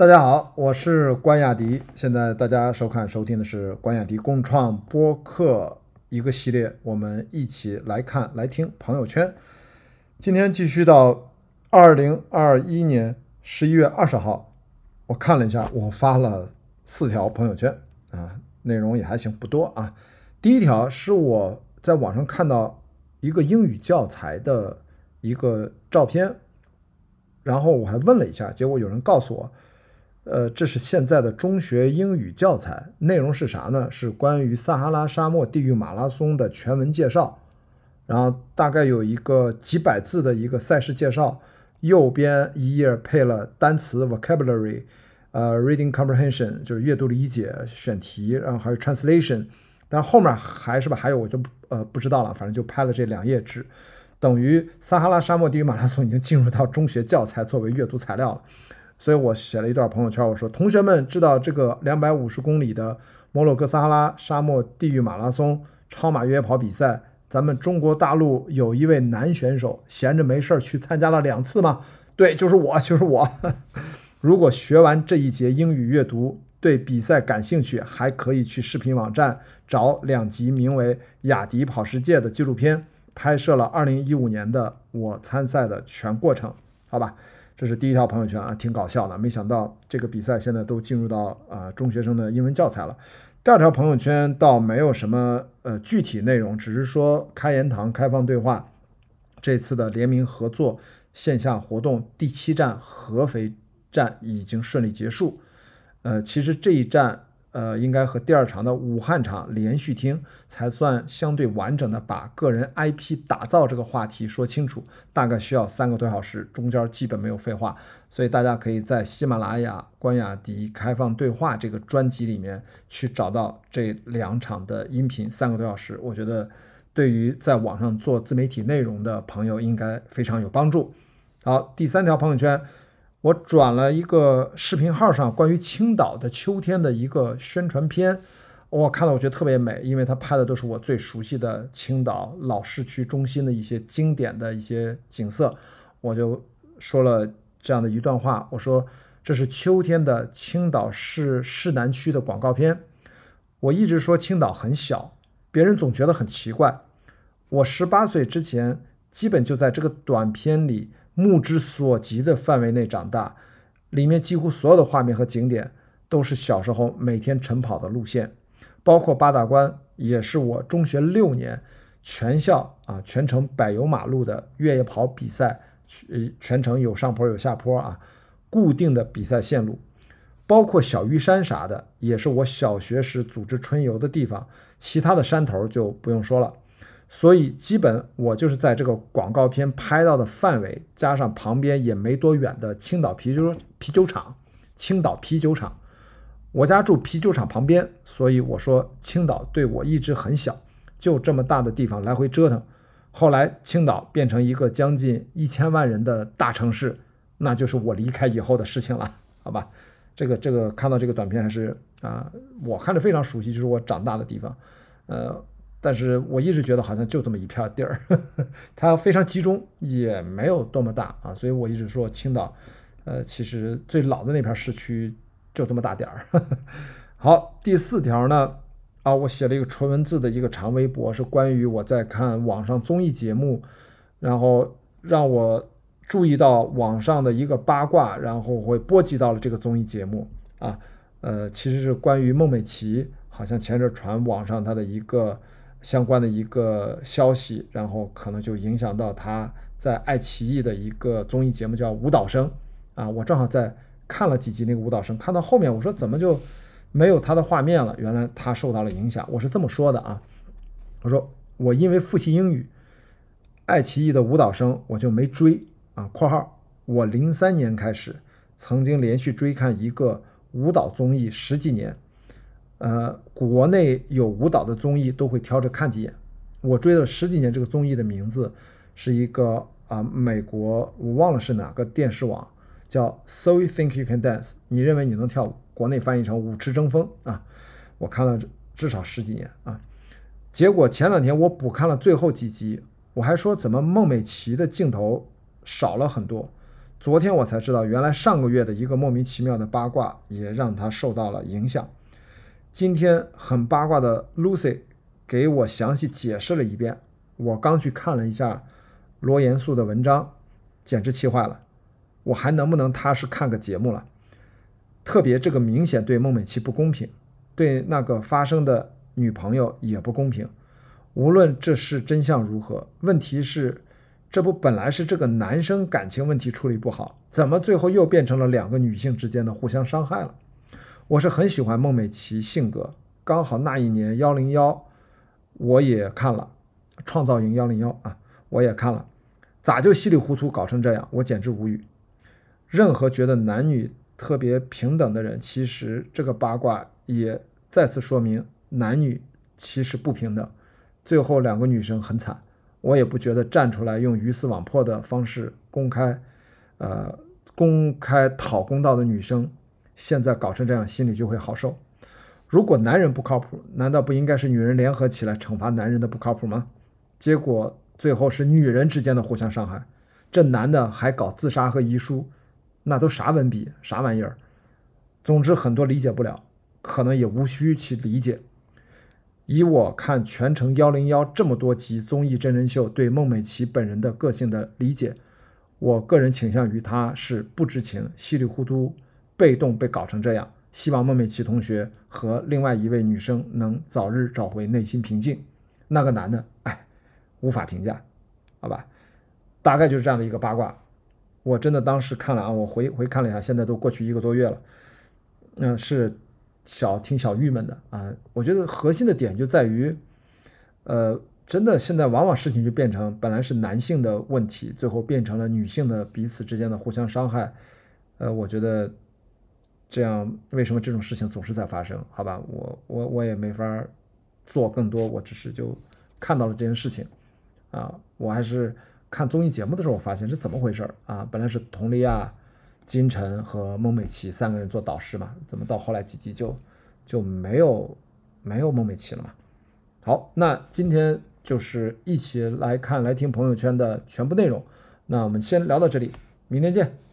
大家好，我是关雅迪。现在大家收看、收听的是关雅迪共创播客一个系列，我们一起来看、来听朋友圈。今天继续到二零二一年十一月二十号，我看了一下，我发了四条朋友圈啊，内容也还行，不多啊。第一条是我在网上看到一个英语教材的一个照片，然后我还问了一下，结果有人告诉我。呃，这是现在的中学英语教材，内容是啥呢？是关于撒哈拉沙漠地狱马拉松的全文介绍，然后大概有一个几百字的一个赛事介绍，右边一页配了单词 vocabulary，呃，reading comprehension 就是阅读理解选题，然后还有 translation，但是后面还是吧，还有我就呃不知道了，反正就拍了这两页纸，等于撒哈拉沙漠地狱马拉松已经进入到中学教材作为阅读材料了。所以我写了一段朋友圈，我说：“同学们知道这个两百五十公里的摩洛哥撒哈拉沙漠地狱马拉松超马越野跑比赛，咱们中国大陆有一位男选手闲着没事儿去参加了两次吗？对，就是我，就是我。如果学完这一节英语阅读，对比赛感兴趣，还可以去视频网站找两集名为《雅迪跑世界》的纪录片，拍摄了二零一五年的我参赛的全过程，好吧？”这是第一条朋友圈啊，挺搞笑的。没想到这个比赛现在都进入到啊中学生的英文教材了。第二条朋友圈倒没有什么呃具体内容，只是说开言堂开放对话这次的联名合作线下活动第七站合肥站已经顺利结束。呃，其实这一站。呃，应该和第二场的武汉场连续听，才算相对完整的把个人 IP 打造这个话题说清楚。大概需要三个多小时，中间基本没有废话，所以大家可以在喜马拉雅关雅迪开放对话这个专辑里面去找到这两场的音频，三个多小时，我觉得对于在网上做自媒体内容的朋友应该非常有帮助。好，第三条朋友圈。我转了一个视频号上关于青岛的秋天的一个宣传片，我看到我觉得特别美，因为它拍的都是我最熟悉的青岛老市区中心的一些经典的一些景色，我就说了这样的一段话，我说这是秋天的青岛市市南区的广告片。我一直说青岛很小，别人总觉得很奇怪。我十八岁之前，基本就在这个短片里。目之所及的范围内长大，里面几乎所有的画面和景点都是小时候每天晨跑的路线，包括八大关，也是我中学六年全校啊全程柏油马路的越野跑比赛，全全程有上坡有下坡啊，固定的比赛线路，包括小玉山啥的，也是我小学时组织春游的地方，其他的山头就不用说了。所以，基本我就是在这个广告片拍到的范围，加上旁边也没多远的青岛啤酒啤酒厂。青岛啤酒厂，我家住啤酒厂旁边，所以我说青岛对我一直很小，就这么大的地方来回折腾。后来青岛变成一个将近一千万人的大城市，那就是我离开以后的事情了，好吧？这个这个看到这个短片还是啊，我看着非常熟悉，就是我长大的地方，呃。但是我一直觉得好像就这么一片地儿，它非常集中，也没有多么大啊，所以我一直说青岛，呃，其实最老的那片市区就这么大点儿。好，第四条呢，啊，我写了一个纯文字的一个长微博，是关于我在看网上综艺节目，然后让我注意到网上的一个八卦，然后会波及到了这个综艺节目啊，呃，其实是关于孟美岐，好像前阵传网上她的一个。相关的一个消息，然后可能就影响到他在爱奇艺的一个综艺节目叫《舞蹈生》啊，我正好在看了几集那个《舞蹈生》，看到后面我说怎么就没有他的画面了？原来他受到了影响，我是这么说的啊，我说我因为复习英语，爱奇艺的《舞蹈生》我就没追啊。括号我零三年开始曾经连续追看一个舞蹈综艺十几年。呃，国内有舞蹈的综艺都会挑着看几眼。我追了十几年，这个综艺的名字是一个啊，美国我忘了是哪个电视网，叫 So You Think You Can Dance？你认为你能跳舞？国内翻译成舞池争锋啊。我看了至少十几年啊。结果前两天我补看了最后几集，我还说怎么孟美岐的镜头少了很多，昨天我才知道，原来上个月的一个莫名其妙的八卦也让他受到了影响。今天很八卦的 Lucy 给我详细解释了一遍。我刚去看了一下罗严肃的文章，简直气坏了。我还能不能踏实看个节目了？特别这个明显对孟美岐不公平，对那个发生的女朋友也不公平。无论这是真相如何，问题是。这不本来是这个男生感情问题处理不好，怎么最后又变成了两个女性之间的互相伤害了？我是很喜欢孟美岐性格，刚好那一年幺零幺我也看了，创造营幺零幺啊，我也看了，咋就稀里糊涂搞成这样？我简直无语。任何觉得男女特别平等的人，其实这个八卦也再次说明男女其实不平等，最后两个女生很惨。我也不觉得站出来用鱼死网破的方式公开，呃，公开讨公道的女生，现在搞成这样，心里就会好受。如果男人不靠谱，难道不应该是女人联合起来惩罚男人的不靠谱吗？结果最后是女人之间的互相伤害，这男的还搞自杀和遗书，那都啥文笔，啥玩意儿？总之很多理解不了，可能也无需去理解。以我看全程幺零幺这么多集综艺真人秀对孟美岐本人的个性的理解，我个人倾向于她是不知情、稀里糊涂、被动被搞成这样。希望孟美岐同学和另外一位女生能早日找回内心平静。那个男的，哎，无法评价，好吧？大概就是这样的一个八卦。我真的当时看了啊，我回回看了一下，现在都过去一个多月了，嗯，是。小挺小郁闷的啊，我觉得核心的点就在于，呃，真的现在往往事情就变成本来是男性的问题，最后变成了女性的彼此之间的互相伤害，呃，我觉得这样为什么这种事情总是在发生？好吧，我我我也没法做更多，我只是就看到了这件事情啊，我还是看综艺节目的时候，我发现是怎么回事啊？本来是佟丽娅。金晨和孟美岐三个人做导师嘛？怎么到后来几集就就没有没有孟美岐了嘛？好，那今天就是一起来看来听朋友圈的全部内容。那我们先聊到这里，明天见。